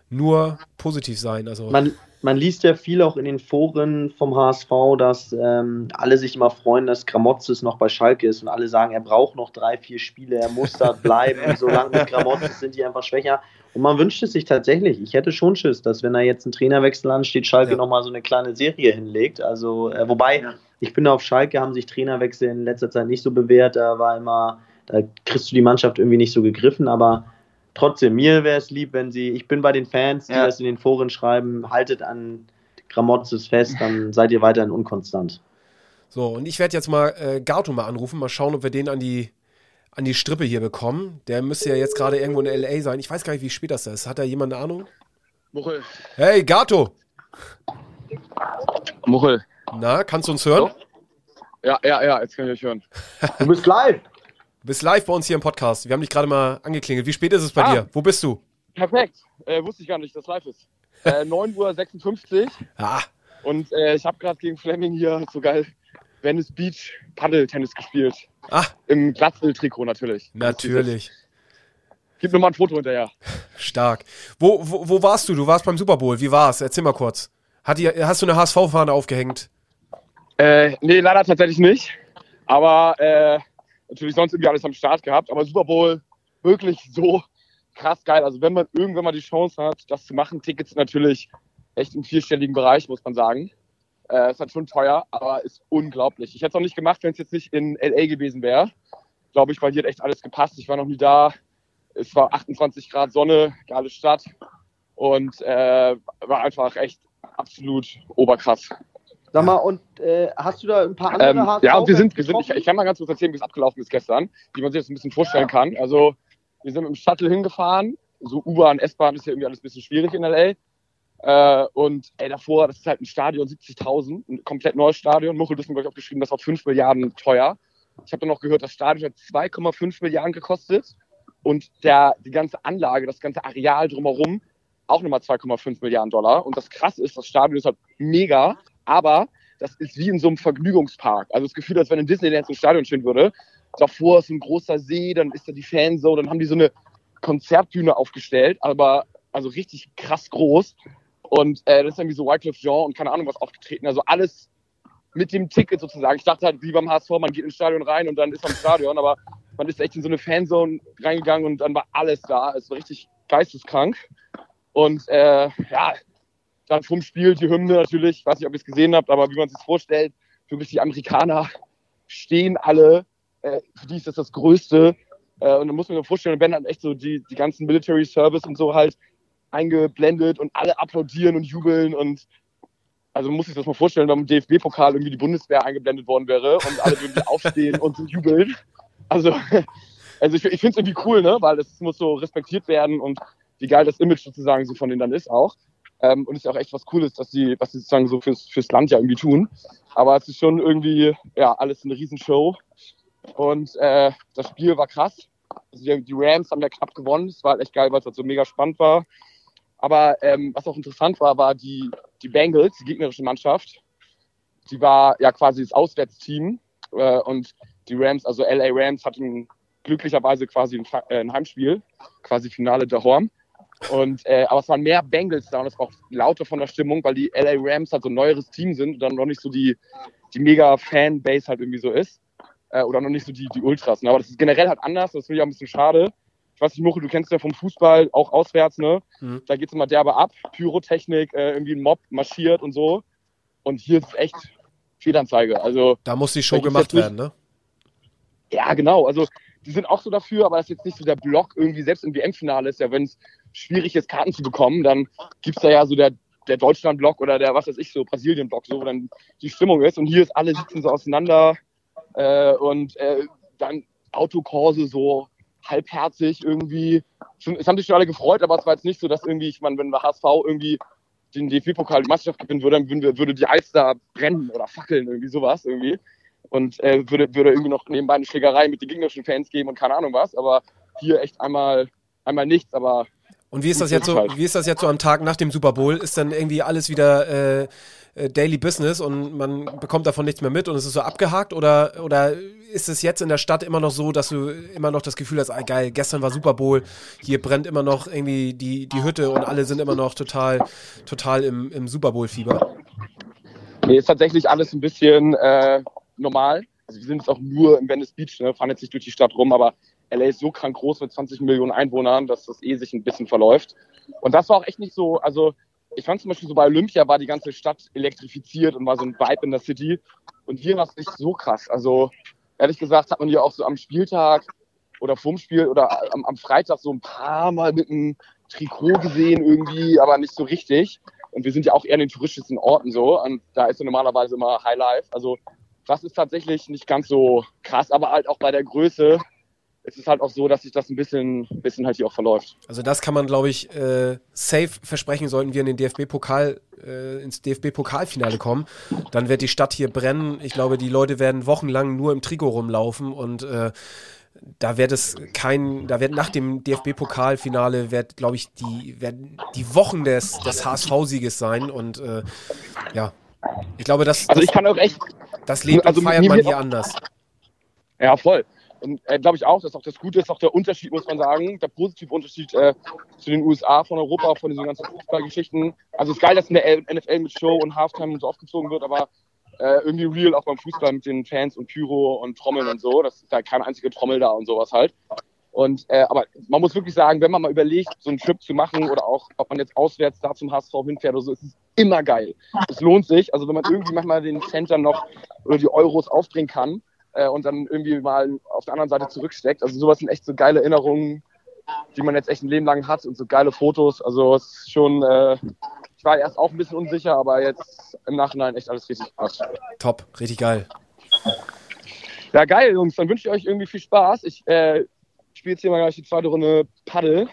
nur positiv sein. Also Man, man liest ja viel auch in den Foren vom HSV, dass ähm, alle sich immer freuen, dass Gramotzes noch bei Schalke ist und alle sagen, er braucht noch drei, vier Spiele, er muss da bleiben. Solange mit Gramotzes sind die einfach schwächer. Und man wünscht es sich tatsächlich. Ich hätte schon Schiss, dass wenn da jetzt ein Trainerwechsel ansteht, Schalke Ja. nochmal so eine kleine Serie hinlegt. Also, äh, wobei, Ja. ich finde, auf Schalke haben sich Trainerwechsel in letzter Zeit nicht so bewährt. Da war immer, da kriegst du die Mannschaft irgendwie nicht so gegriffen, aber trotzdem, mir wäre es lieb, wenn sie, ich bin bei den Fans, die Ja. das in den Foren schreiben, haltet an Gramotzes fest, dann seid ihr weiterhin unkonstant. So, und ich werde jetzt mal äh, Gato mal anrufen, mal schauen, ob wir den an die, an die Strippe hier bekommen. Der müsste ja jetzt gerade irgendwo in L.A. sein. Ich weiß gar nicht, wie spät das ist. Hat da jemand eine Ahnung? Muchel. Hey, Gato! Muchel. Na, kannst du uns hören? Ja, ja, ja, jetzt kann ich euch hören. Du bist live! Bist live bei uns hier im Podcast. Wir haben dich gerade mal angeklingelt. Wie spät ist es bei Ah. dir? Wo bist du? Perfekt. Äh, wusste ich gar nicht, dass live ist. Äh, 9.56 Uhr Ah, und äh, ich habe gerade gegen Fleming hier so geil Venice Beach Paddeltennis gespielt. ah Im Glatzel-Trikot natürlich. natürlich. Gib mir mal ein Foto hinterher. Stark. Wo, wo, wo warst du? Du warst beim Super Bowl. Wie war's? Erzähl mal kurz. Hat die, hast du eine HSV-Fahne aufgehängt? Äh, nee, leider tatsächlich nicht. Aber äh, natürlich sonst irgendwie alles am Start gehabt. Aber Super Bowl wirklich so krass geil. Also wenn man irgendwann mal die Chance hat, das zu machen, Tickets natürlich echt im vierstelligen Bereich, muss man sagen. Äh, ist halt schon teuer, aber ist unglaublich. Ich hätte es auch nicht gemacht, wenn es jetzt nicht in LA gewesen wäre. Glaube ich, weil hier hat echt alles gepasst. Ich war noch nie da. Es war 28 Grad Sonne, geile Stadt. Und äh, war einfach echt absolut oberkrass. Sag mal, und äh, hast du da ein paar andere Ähm, HSV ja, und wir sind, wir sind ich, ich kann mal ganz kurz erzählen, wie es abgelaufen ist gestern, wie man sich das ein bisschen vorstellen kann. Also, wir sind mit dem Shuttle hingefahren, so U-Bahn, S-Bahn ist ja irgendwie alles ein bisschen schwierig in L.A. Äh, und ey, davor, das ist halt ein Stadion, 70.000, ein komplett neues Stadion. Muchel Düssen, glaube ich, auch geschrieben, das war 5 Milliarden teuer. Ich habe dann noch gehört, das Stadion hat 2,5 Milliarden gekostet und der, die ganze Anlage, das ganze Areal drumherum auch nochmal 2,5 Milliarden Dollar. Und das Krasse ist, das Stadion ist halt mega, aber das ist wie in so einem Vergnügungspark. Also das Gefühl, als wenn in Disneyland so ein Stadion stehen würde. Davor ist ein großer See, dann ist da die Fanzone, dann haben die so eine Konzertbühne aufgestellt, aber also richtig krass groß. Und äh, das ist irgendwie so Wycliffe Jean und keine Ahnung was aufgetreten. Also alles mit dem Ticket sozusagen. Ich dachte halt, wie beim HSV, man geht ins Stadion rein und dann ist man im Stadion, aber man ist echt in so eine Fanzone reingegangen und dann war alles da. Es war richtig geisteskrank. Und äh, ja, dann vom Spiel die Hymne natürlich. Ich weiß nicht, ob ihr es gesehen habt, aber wie man sich vorstellt, wirklich die Amerikaner stehen alle. Äh, für die ist das das Größte. Äh, und dann muss man sich vorstellen, dann werden halt echt so die, die ganzen Military Service und so halt eingeblendet und alle applaudieren und jubeln und also muss sich das mal vorstellen, wenn im DFB-Pokal irgendwie die Bundeswehr eingeblendet worden wäre und alle würden aufstehen und jubeln. Also, also ich, ich finde es irgendwie cool, ne? Weil es muss so respektiert werden und wie geil das Image sozusagen so von denen dann ist auch. Ähm, und es ist auch echt was Cooles, dass die, was sie sozusagen so fürs, fürs Land ja irgendwie tun. Aber es ist schon irgendwie, ja, alles eine Riesenshow. Und äh, das Spiel war krass. Also die, Rams haben ja knapp gewonnen. Es war halt echt geil, weil es halt so mega spannend war. Aber ähm, was auch interessant war, war die, die Bengals, die gegnerische Mannschaft. Die war ja quasi das Auswärtsteam. Äh, und die Rams, also LA Rams, hatten glücklicherweise quasi ein, äh, ein Heimspiel, quasi Finale der Horn. Und, äh, aber es waren mehr Bengals da und es war auch lauter von der Stimmung, weil die LA Rams halt so ein neueres Team sind und dann noch nicht so die, die mega Fanbase halt irgendwie so ist. Äh, oder noch nicht so die, die Ultras. Ne? Aber das ist generell halt anders, das finde ich auch ein bisschen schade. Ich weiß nicht, Muche, du kennst ja vom Fußball auch auswärts, ne? Mhm. Da geht's immer derbe ab, Pyrotechnik, äh, irgendwie ein Mob marschiert und so. Und hier ist echt Fehlanzeige. Also Da muss die Show gemacht werden, ne? ja, genau. Also die sind auch so dafür, aber das ist jetzt nicht so der Block irgendwie, selbst im WM-Finale ist ja, wenn es schwierig ist, Karten zu bekommen, dann gibt's da ja so der, der Deutschland-Block oder der, was weiß ich, so Brasilien-Block, so, wo dann die Stimmung ist. Und hier ist alle sitzen so auseinander äh, und äh, dann Autokurse so halbherzig irgendwie. Es haben sich schon alle gefreut, aber es war jetzt nicht so, dass irgendwie, ich meine, wenn der HSV irgendwie den DFB-Pokal, die Meisterschaft gewinnen würde, dann würde, würde die Alster brennen oder fackeln, irgendwie sowas irgendwie und äh, würde, würde irgendwie noch nebenbei eine Schlägerei mit den gegnerischen Fans geben und keine Ahnung was. Aber hier echt einmal, einmal nichts. Aber Und wie ist das jetzt so, wie ist das jetzt so am Tag nach dem Super Bowl? Ist dann irgendwie alles wieder äh, äh, Daily Business und man bekommt davon nichts mehr mit und es ist so abgehakt? Oder, oder ist es jetzt in der Stadt immer noch so, dass du immer noch das Gefühl hast, ah, geil, gestern war Super Bowl, hier brennt immer noch irgendwie die, die Hütte und alle sind immer noch total, total im, im Super Bowl-Fieber? Nee, ist tatsächlich alles ein bisschen äh, normal. Also wir sind jetzt auch nur im Venice Beach, ne, fahren jetzt nicht durch die Stadt rum, aber LA ist so krank groß mit 20 Millionen Einwohnern, dass das eh sich ein bisschen verläuft. Und das war auch echt nicht so, also ich fand zum Beispiel so bei Olympia war die ganze Stadt elektrifiziert und war so ein Vibe in der City. Und hier war es nicht so krass. Also ehrlich gesagt hat man hier auch so am Spieltag oder vorm Spiel oder am, am Freitag so ein paar Mal mit einem Trikot gesehen irgendwie, aber nicht so richtig. Und wir sind ja auch eher in den touristischen Orten so. Und da ist ja normalerweise immer High Life. Also das ist tatsächlich nicht ganz so krass, aber halt auch bei der Größe es ist halt auch so, dass sich das ein bisschen, bisschen halt hier auch verläuft. Also das kann man, glaube ich, äh, safe versprechen, sollten wir in den DFB-Pokal, äh, ins DFB-Pokalfinale kommen. Dann wird die Stadt hier brennen. Ich glaube, die Leute werden wochenlang nur im Trikot rumlaufen und äh, da wird es kein, da wird nach dem DFB-Pokalfinale wird, glaube ich, die werden die Wochen des, des HSV-Sieges sein und äh, ja, ich glaube, das, also ich kann auch echt, das Leben also feiert man hier anders. Ja, voll. Und äh, glaube ich auch, dass auch das Gute ist, auch der Unterschied, muss man sagen, der positive Unterschied äh, zu den USA, von Europa, von diesen ganzen Fußballgeschichten. Also es ist geil, dass in der NFL mit Show und Halftime und so aufgezogen wird, aber äh, irgendwie real auch beim Fußball mit den Fans und Pyro und Trommeln und so. Das ist da keine einzige Trommel da und sowas halt. Und äh, aber man muss wirklich sagen, wenn man mal überlegt, so einen Trip zu machen oder auch, ob man jetzt auswärts da zum HSV hinfährt oder so, ist es immer geil. Es lohnt sich. Also wenn man irgendwie manchmal den Center noch oder die Euros aufbringen kann, äh, und dann irgendwie mal auf der anderen Seite zurücksteckt. Also sowas sind echt so geile Erinnerungen, die man jetzt echt ein Leben lang hat und so geile Fotos. Also es ist schon, äh, ich war erst auch ein bisschen unsicher, aber jetzt im Nachhinein echt alles richtig krass. Top, richtig geil. Ja, geil, Jungs. Dann wünsche ich euch irgendwie viel Spaß. Ich äh, spiele jetzt hier mal gleich die zweite Runde Paddel.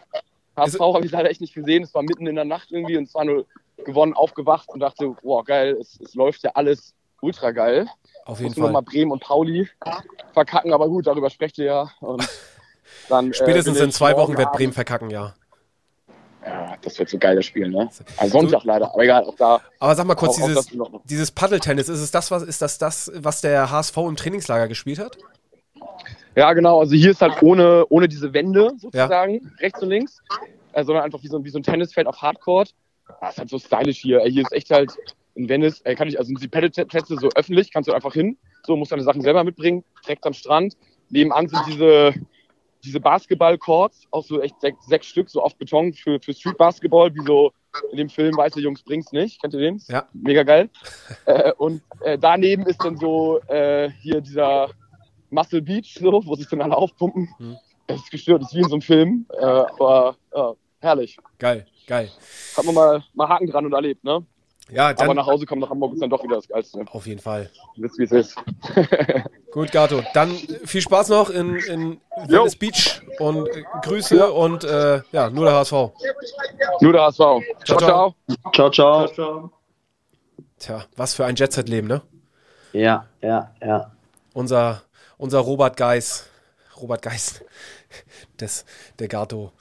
HSV habe ich leider echt nicht gesehen. Es war mitten in der Nacht irgendwie und zwar nur gewonnen, aufgewacht und dachte, wow, geil, es, es läuft ja alles ultra geil. Auf jeden Fall. Nur mal Bremen und Pauli verkacken, aber gut, darüber sprecht ihr ja. Und dann, äh, Spätestens äh, in zwei Wochen wird Bremen verkacken, ja. Ja, das wird so geil, das Spiel, ne? Am Sonntag so, leider, aber egal, auch da. Aber sag mal kurz, auch, dieses, auch dieses Paddeltennis, ist es das, was, ist das das, was der HSV im Trainingslager gespielt hat? Ja, genau, also hier ist halt ohne, ohne diese Wände sozusagen, ja. rechts und links, äh, sondern einfach wie so, wie so ein Tennisfeld auf Hardcourt. Das ist halt so stylisch hier. Hier ist echt halt in Venice äh, kann ich, also die Paddleplätze so öffentlich, kannst du einfach hin, so, musst deine Sachen selber mitbringen, direkt am Strand. Nebenan sind diese, diese Basketball-Courts, auch so echt sechs, sechs Stück, so auf Beton für, für Street-Basketball, wie so in dem Film Weiße Jungs bringt's nicht. Kennt ihr den? Ja. Mega geil. äh, und äh, daneben ist dann so äh, hier dieser Muscle Beach, so, wo sich dann alle aufpumpen. Hm. Das ist gestört, das ist wie in so einem Film, äh, aber herrlich. Geil, geil. Hat man mal, mal Haken dran und erlebt, ne? Ja, dann, Aber nach Hause kommen nach Hamburg ist dann doch wieder das Geilste. Auf jeden Fall. Wisst, wie es ist. Gut, Gato. Dann viel Spaß noch in, in Venice Beach und äh, Grüße ja. und äh, ja, nur der HSV. Nur der HSV. Ciao, ciao. Ciao, ciao. ciao, ciao. Tja, was für ein Jet-Set-Leben, ne? Ja, ja, ja. Unser, unser Robert Geis. Robert Geis. des, der Gato.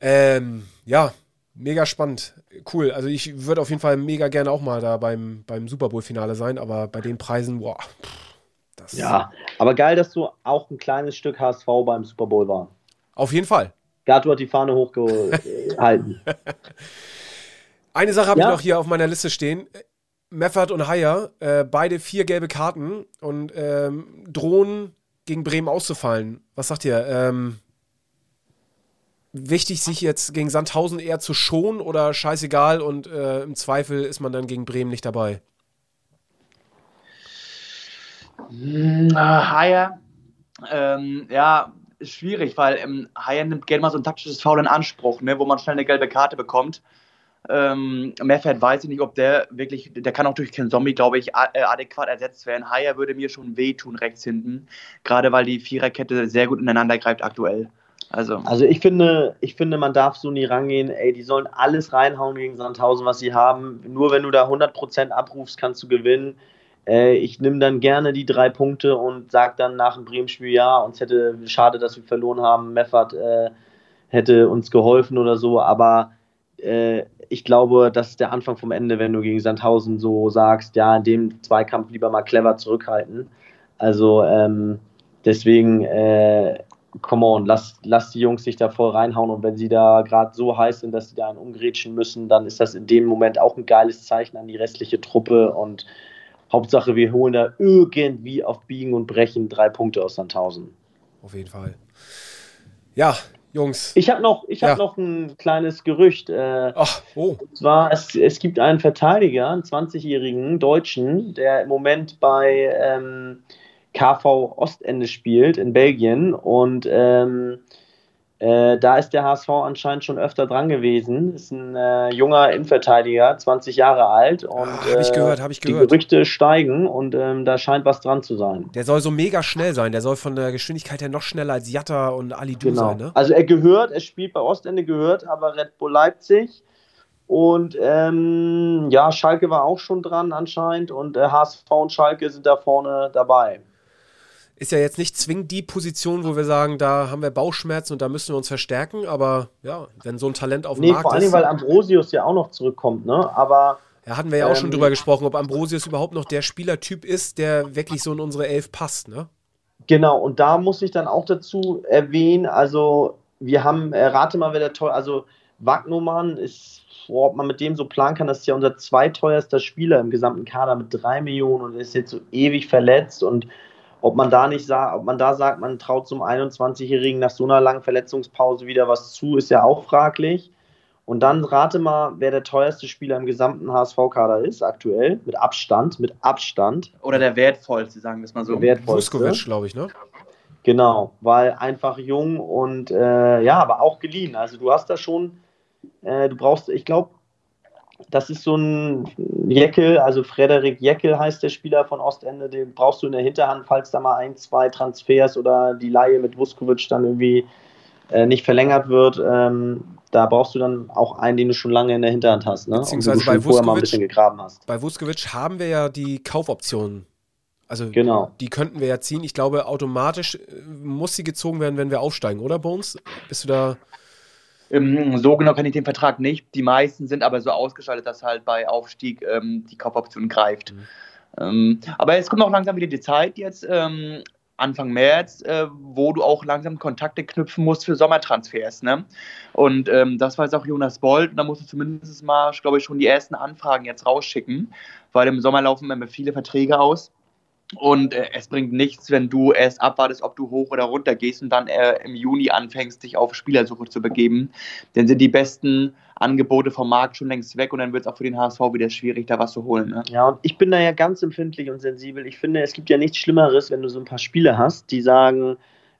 Ähm, ja, mega spannend. Cool. Also ich würde auf jeden Fall mega gerne auch mal da beim, beim Super Bowl-Finale sein, aber bei den Preisen, boah. ja, aber geil, dass du auch ein kleines Stück HSV beim Super Bowl war. Auf jeden Fall. Gato hat die Fahne hochgehalten. Eine Sache habe ja? ich noch hier auf meiner Liste stehen. Meffert und Haier, äh, beide vier gelbe Karten und ähm, drohen gegen Bremen auszufallen. Was sagt ihr? Ähm, wichtig, sich jetzt gegen Sandhausen eher zu schonen oder scheißegal und äh, im Zweifel ist man dann gegen Bremen nicht dabei? Haier, ähm, ja, ist schwierig, weil ähm, Haier nimmt gerne mal so ein taktisches Foul in Anspruch, ne, wo man schnell eine gelbe Karte bekommt. Ähm, Meffert weiß ich nicht, ob der wirklich, der kann auch durch Ken Zombie, glaube ich, äh, adäquat ersetzt werden. Haier würde mir schon wehtun rechts hinten, gerade weil die Viererkette sehr gut ineinander greift aktuell. Also. also ich finde, ich finde, man darf so nie rangehen, ey, die sollen alles reinhauen gegen Sandhausen, was sie haben. Nur wenn du da 100% abrufst, kannst du gewinnen. Äh, ich nehme dann gerne die drei Punkte und sage dann nach dem Bremen-Spiel, ja, uns hätte schade, dass wir verloren haben. Meffert, äh, hätte uns geholfen oder so, aber äh, ich glaube, das ist der Anfang vom Ende, wenn du gegen Sandhausen so sagst, ja, in dem Zweikampf lieber mal clever zurückhalten. Also ähm, deswegen, äh, come on, lass, lass die Jungs sich da voll reinhauen und wenn sie da gerade so heiß sind, dass sie da einen umgrätschen müssen, dann ist das in dem Moment auch ein geiles Zeichen an die restliche Truppe und Hauptsache, wir holen da irgendwie auf Biegen und Brechen drei Punkte aus Sandhausen. Auf jeden Fall. Ja, Jungs. Ich habe noch, ich hab ja. noch ein kleines Gerücht. Äh, Ach, oh. Und zwar, es, es gibt einen Verteidiger, einen 20-jährigen Deutschen, der im Moment bei ähm, KV Ostende spielt in Belgien und ähm, äh, da ist der HSV anscheinend schon öfter dran gewesen. Ist ein äh, junger Innenverteidiger, 20 Jahre alt. Und ah, habe ich gehört, habe ich gehört. Die Gerüchte steigen und ähm, da scheint was dran zu sein. Der soll so mega schnell sein. Der soll von der Geschwindigkeit her noch schneller als Jatta und Ali Du genau. sein. Ne? Also er gehört, er spielt bei Ostende, gehört aber Red Bull Leipzig. Und ähm, ja, Schalke war auch schon dran anscheinend und äh, HSV und Schalke sind da vorne dabei ist ja jetzt nicht zwingend die Position, wo wir sagen, da haben wir Bauchschmerzen und da müssen wir uns verstärken, aber ja, wenn so ein Talent auf dem nee, Markt vor allem, weil Ambrosius ja auch noch zurückkommt, ne? Aber. Ja, hatten wir ja auch ähm, schon drüber gesprochen, ob Ambrosius überhaupt noch der Spielertyp ist, der wirklich so in unsere Elf passt, ne? Genau, und da muss ich dann auch dazu erwähnen, also wir haben, äh, rate mal, wer der toll, also Wagnumann ist, boah, ob man mit dem so planen kann, das ist ja unser zweiteuerster Spieler im gesamten Kader mit drei Millionen und ist jetzt so ewig verletzt und ob man da nicht sagt, ob man da sagt, man traut zum 21-Jährigen nach so einer langen Verletzungspause wieder was zu, ist ja auch fraglich. Und dann rate mal, wer der teuerste Spieler im gesamten HSV-Kader ist, aktuell, mit Abstand, mit Abstand. Oder der wertvollste, sagen wir es mal so. Der wertvollste. Vuskovic, glaube ich, ne? Genau, weil einfach jung und äh, ja, aber auch geliehen. Also du hast da schon, äh, du brauchst, ich glaube, das ist so ein Jeckel, also Frederik Jeckel heißt der Spieler von Ostende, den brauchst du in der Hinterhand, falls da mal ein, zwei Transfers oder die Laie mit Vuskovic dann irgendwie äh, nicht verlängert wird. Ähm, da brauchst du dann auch einen, den du schon lange in der Hinterhand hast. Ne? Beziehungsweise bei Vuskovic, bei Vuskovic haben wir ja die Kaufoptionen. Also genau. die könnten wir ja ziehen. Ich glaube, automatisch äh, muss sie gezogen werden, wenn wir aufsteigen, oder Bones? Bist du da so genau kenne ich den Vertrag nicht. Die meisten sind aber so ausgeschaltet, dass halt bei Aufstieg ähm, die Kaufoption greift. Mhm. Ähm, aber es kommt auch langsam wieder die Zeit jetzt, ähm, Anfang März, äh, wo du auch langsam Kontakte knüpfen musst für Sommertransfers. Ne? Und ähm, das weiß auch Jonas Bold. Und da musst du zumindest mal, glaube ich, schon die ersten Anfragen jetzt rausschicken, weil im Sommer laufen immer viele Verträge aus. Und äh, es bringt nichts, wenn du erst abwartest, ob du hoch oder runter gehst und dann äh, im Juni anfängst, dich auf Spielersuche zu begeben. Dann sind die besten Angebote vom Markt schon längst weg und dann wird es auch für den HSV wieder schwierig, da was zu holen. Ne? Ja, und ich bin da ja ganz empfindlich und sensibel. Ich finde, es gibt ja nichts Schlimmeres, wenn du so ein paar Spieler hast, die sagen,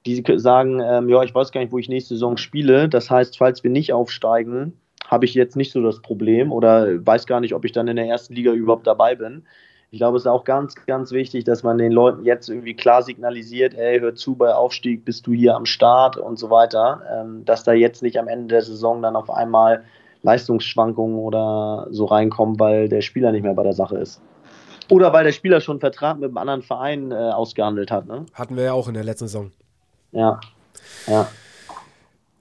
die sagen, ähm, ja, ich weiß gar nicht, wo ich nächste Saison spiele. Das heißt, falls wir nicht aufsteigen, habe ich jetzt nicht so das Problem oder weiß gar nicht, ob ich dann in der ersten Liga überhaupt dabei bin. Ich glaube, es ist auch ganz, ganz wichtig, dass man den Leuten jetzt irgendwie klar signalisiert, ey, hör zu, bei Aufstieg bist du hier am Start und so weiter, ähm, dass da jetzt nicht am Ende der Saison dann auf einmal Leistungsschwankungen oder so reinkommen, weil der Spieler nicht mehr bei der Sache ist. Oder weil der Spieler schon einen Vertrag mit einem anderen Verein äh, ausgehandelt hat. Ne? Hatten wir ja auch in der letzten Saison. Ja, ja.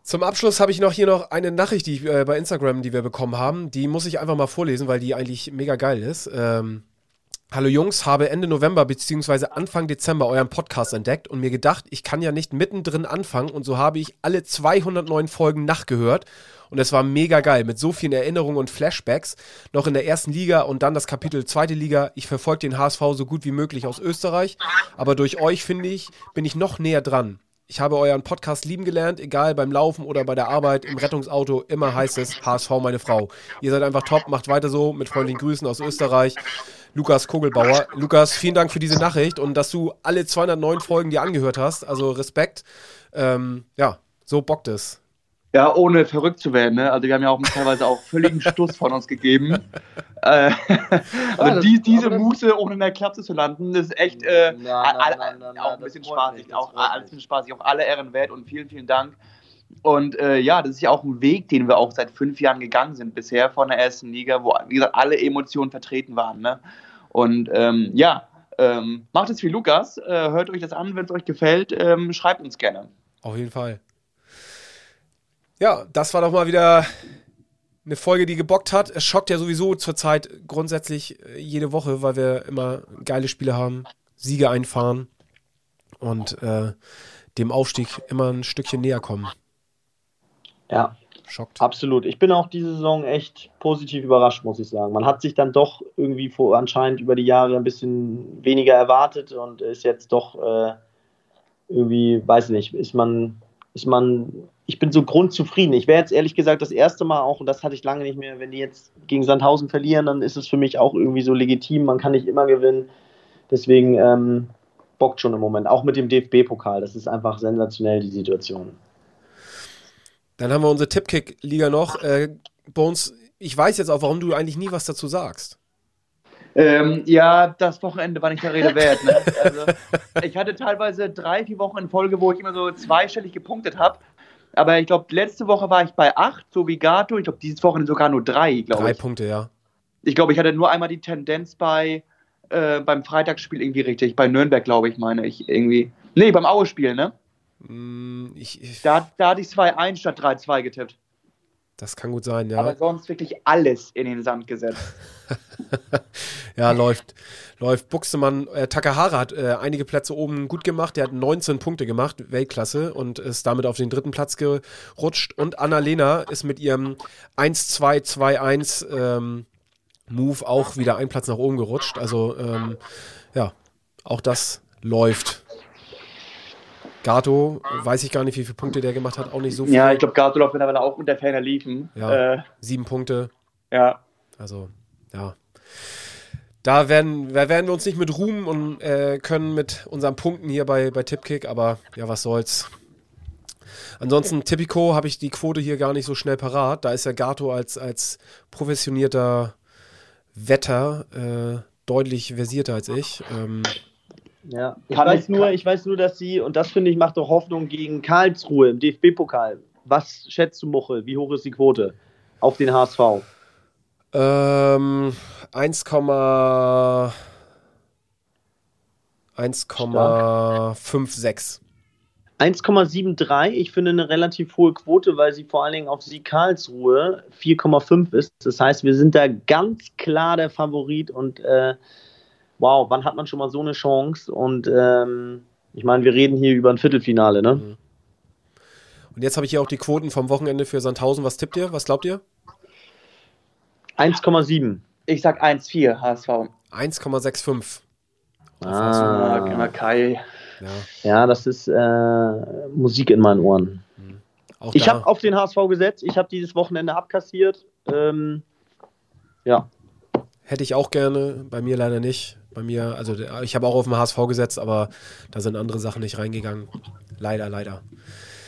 Zum Abschluss habe ich noch hier noch eine Nachricht, die äh, bei Instagram, die wir bekommen haben. Die muss ich einfach mal vorlesen, weil die eigentlich mega geil ist. Ähm, Hallo Jungs, habe Ende November bzw. Anfang Dezember euren Podcast entdeckt und mir gedacht, ich kann ja nicht mittendrin anfangen und so habe ich alle 209 Folgen nachgehört und es war mega geil mit so vielen Erinnerungen und Flashbacks noch in der ersten Liga und dann das Kapitel zweite Liga. Ich verfolge den HSV so gut wie möglich aus Österreich, aber durch euch finde ich, bin ich noch näher dran. Ich habe euren Podcast lieben gelernt, egal beim Laufen oder bei der Arbeit, im Rettungsauto, immer heißt es HSV meine Frau. Ihr seid einfach top, macht weiter so, mit freundlichen Grüßen aus Österreich. Lukas Kogelbauer. Lukas, vielen Dank für diese Nachricht und dass du alle 209 Folgen dir angehört hast. Also Respekt. Ähm, ja, so bockt es. Ja, ohne verrückt zu werden. Ne? Also wir haben ja auch teilweise auch völligen Stuss von uns gegeben. äh, also die, diese Muße, ohne in der Klappe zu landen, ist echt äh, auch ein bisschen spaßig. Auch alles ein spaßig, auch alle Ehren wert und vielen, vielen Dank. Und äh, ja, das ist ja auch ein Weg, den wir auch seit fünf Jahren gegangen sind bisher von der ersten Liga, wo, wie gesagt, alle Emotionen vertreten waren. Ne? Und ähm, ja, ähm, macht es wie Lukas, äh, hört euch das an, wenn es euch gefällt, ähm, schreibt uns gerne. Auf jeden Fall. Ja, das war doch mal wieder eine Folge, die gebockt hat. Es schockt ja sowieso zurzeit grundsätzlich äh, jede Woche, weil wir immer geile Spiele haben, Siege einfahren und äh, dem Aufstieg immer ein Stückchen näher kommen. Ja, Schockt. absolut. Ich bin auch diese Saison echt positiv überrascht, muss ich sagen. Man hat sich dann doch irgendwie vor, anscheinend über die Jahre ein bisschen weniger erwartet und ist jetzt doch äh, irgendwie, weiß nicht, ist man, ist man, ich bin so grundzufrieden. Ich wäre jetzt ehrlich gesagt das erste Mal auch, und das hatte ich lange nicht mehr, wenn die jetzt gegen Sandhausen verlieren, dann ist es für mich auch irgendwie so legitim. Man kann nicht immer gewinnen. Deswegen ähm, bockt schon im Moment. Auch mit dem DFB-Pokal. Das ist einfach sensationell, die Situation. Dann haben wir unsere Tippkick-Liga noch. Äh, Bones, ich weiß jetzt auch, warum du eigentlich nie was dazu sagst. Ähm, ja, das Wochenende war nicht der Rede wert. Ne? Also, ich hatte teilweise drei, vier Wochen in Folge, wo ich immer so zweistellig gepunktet habe. Aber ich glaube, letzte Woche war ich bei acht, so wie Gato. Ich glaube, dieses Wochenende sogar nur drei, glaube Drei ich. Punkte, ja. Ich glaube, ich hatte nur einmal die Tendenz bei äh, beim Freitagsspiel irgendwie richtig. Bei Nürnberg, glaube ich, meine ich irgendwie. Nee, beim Aue-Spiel, ne? Mm, Ich, ich, Da, da hatte ich 2-1 statt 3-2 getippt. das kann gut sein, ja. Aber sonst wirklich alles in den Sand gesetzt. Ja, läuft. Läuft. Buxtemann, äh, Takahara hat äh, einige Plätze oben gut gemacht. Der hat 19 Punkte gemacht, Weltklasse, und ist damit auf den dritten Platz gerutscht. Und Annalena ist mit ihrem 1-2-2-1 ähm, Move auch wieder einen Platz nach oben gerutscht. Also, ähm, ja, auch das läuft. Gato, weiß ich gar nicht, wie viele Punkte der gemacht hat, auch nicht so viel. Ja, ich glaube, Gato läuft mittlerweile auch unter Ferner liefen. Ja. Äh, Sieben Punkte. ja. Also, ja. Da werden, da werden wir uns nicht mit ruhmen und äh, können mit unseren Punkten hier bei, bei Tipkick, aber ja, was soll's. Ansonsten, Tipico habe ich die Quote hier gar nicht so schnell parat. Da ist ja Gato als, als professionierter Wetter äh, deutlich versierter als ich. Ähm, Ja, ich Kann weiß, ich- nur, ich weiß nur, dass sie, und das finde ich, macht doch Hoffnung gegen Karlsruhe im DFB-Pokal. Was schätzt du, Muchel? Wie hoch ist die Quote auf den HSV? ähm, 1, 1,56. 1,73, ich finde eine relativ hohe Quote, weil sie vor allen Dingen auf Sieg Karlsruhe 4,5 ist. Das heißt, wir sind da ganz klar der Favorit und äh, wow, wann hat man schon mal so eine Chance? Und ähm, ich meine, wir reden hier über ein Viertelfinale, ne? Und jetzt habe ich hier auch die Quoten vom Wochenende für Sandhausen. Was tippt ihr? Was glaubt ihr? 1,7. Ich sag 1-4 HSV. 1,65. Ah, genau, Kai. Ja, ja, das ist äh, Musik in meinen Ohren. auch Ich habe auf den HSV gesetzt, ich habe dieses Wochenende abkassiert. Ähm, ja, Hätte ich auch gerne, bei mir leider nicht. Bei mir, also ich habe auch auf den HSV gesetzt, aber da sind andere Sachen nicht reingegangen. Leider, leider.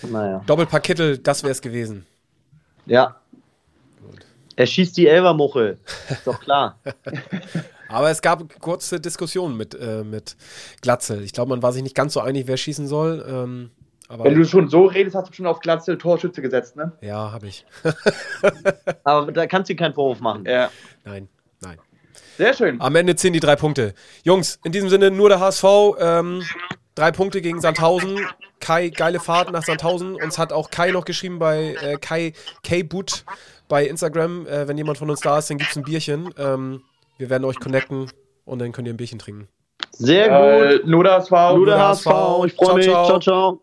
naja. Doppelpack Kittel, das wäre es gewesen. Ja. Er schießt die Elvermuchel. Ist doch klar. Aber es gab kurze Diskussionen mit, äh, mit Glatzel. Ich glaube, man war sich nicht ganz so einig, wer schießen soll. Ähm, aber Wenn du schon so redest, hast du schon auf Glatzel Torschütze gesetzt, ne? ja, habe ich. Aber da kannst du keinen Vorwurf machen. Ja. Nein. Sehr schön. Am Ende ziehen die drei Punkte. Jungs, in diesem Sinne nur der HSV. Ähm, drei Punkte gegen Sandhausen. Kai, geile Fahrt nach Sandhausen. Uns hat auch Kai noch geschrieben bei äh, Kai K. Boot bei Instagram. Äh, wenn jemand von uns da ist, dann gibt es ein Bierchen. Ähm, wir werden euch connecten und dann könnt ihr ein Bierchen trinken. Sehr gut. Äh, nur das war Nur der der HSV. HSV. Ich freue mich. ciao. ciao. ciao.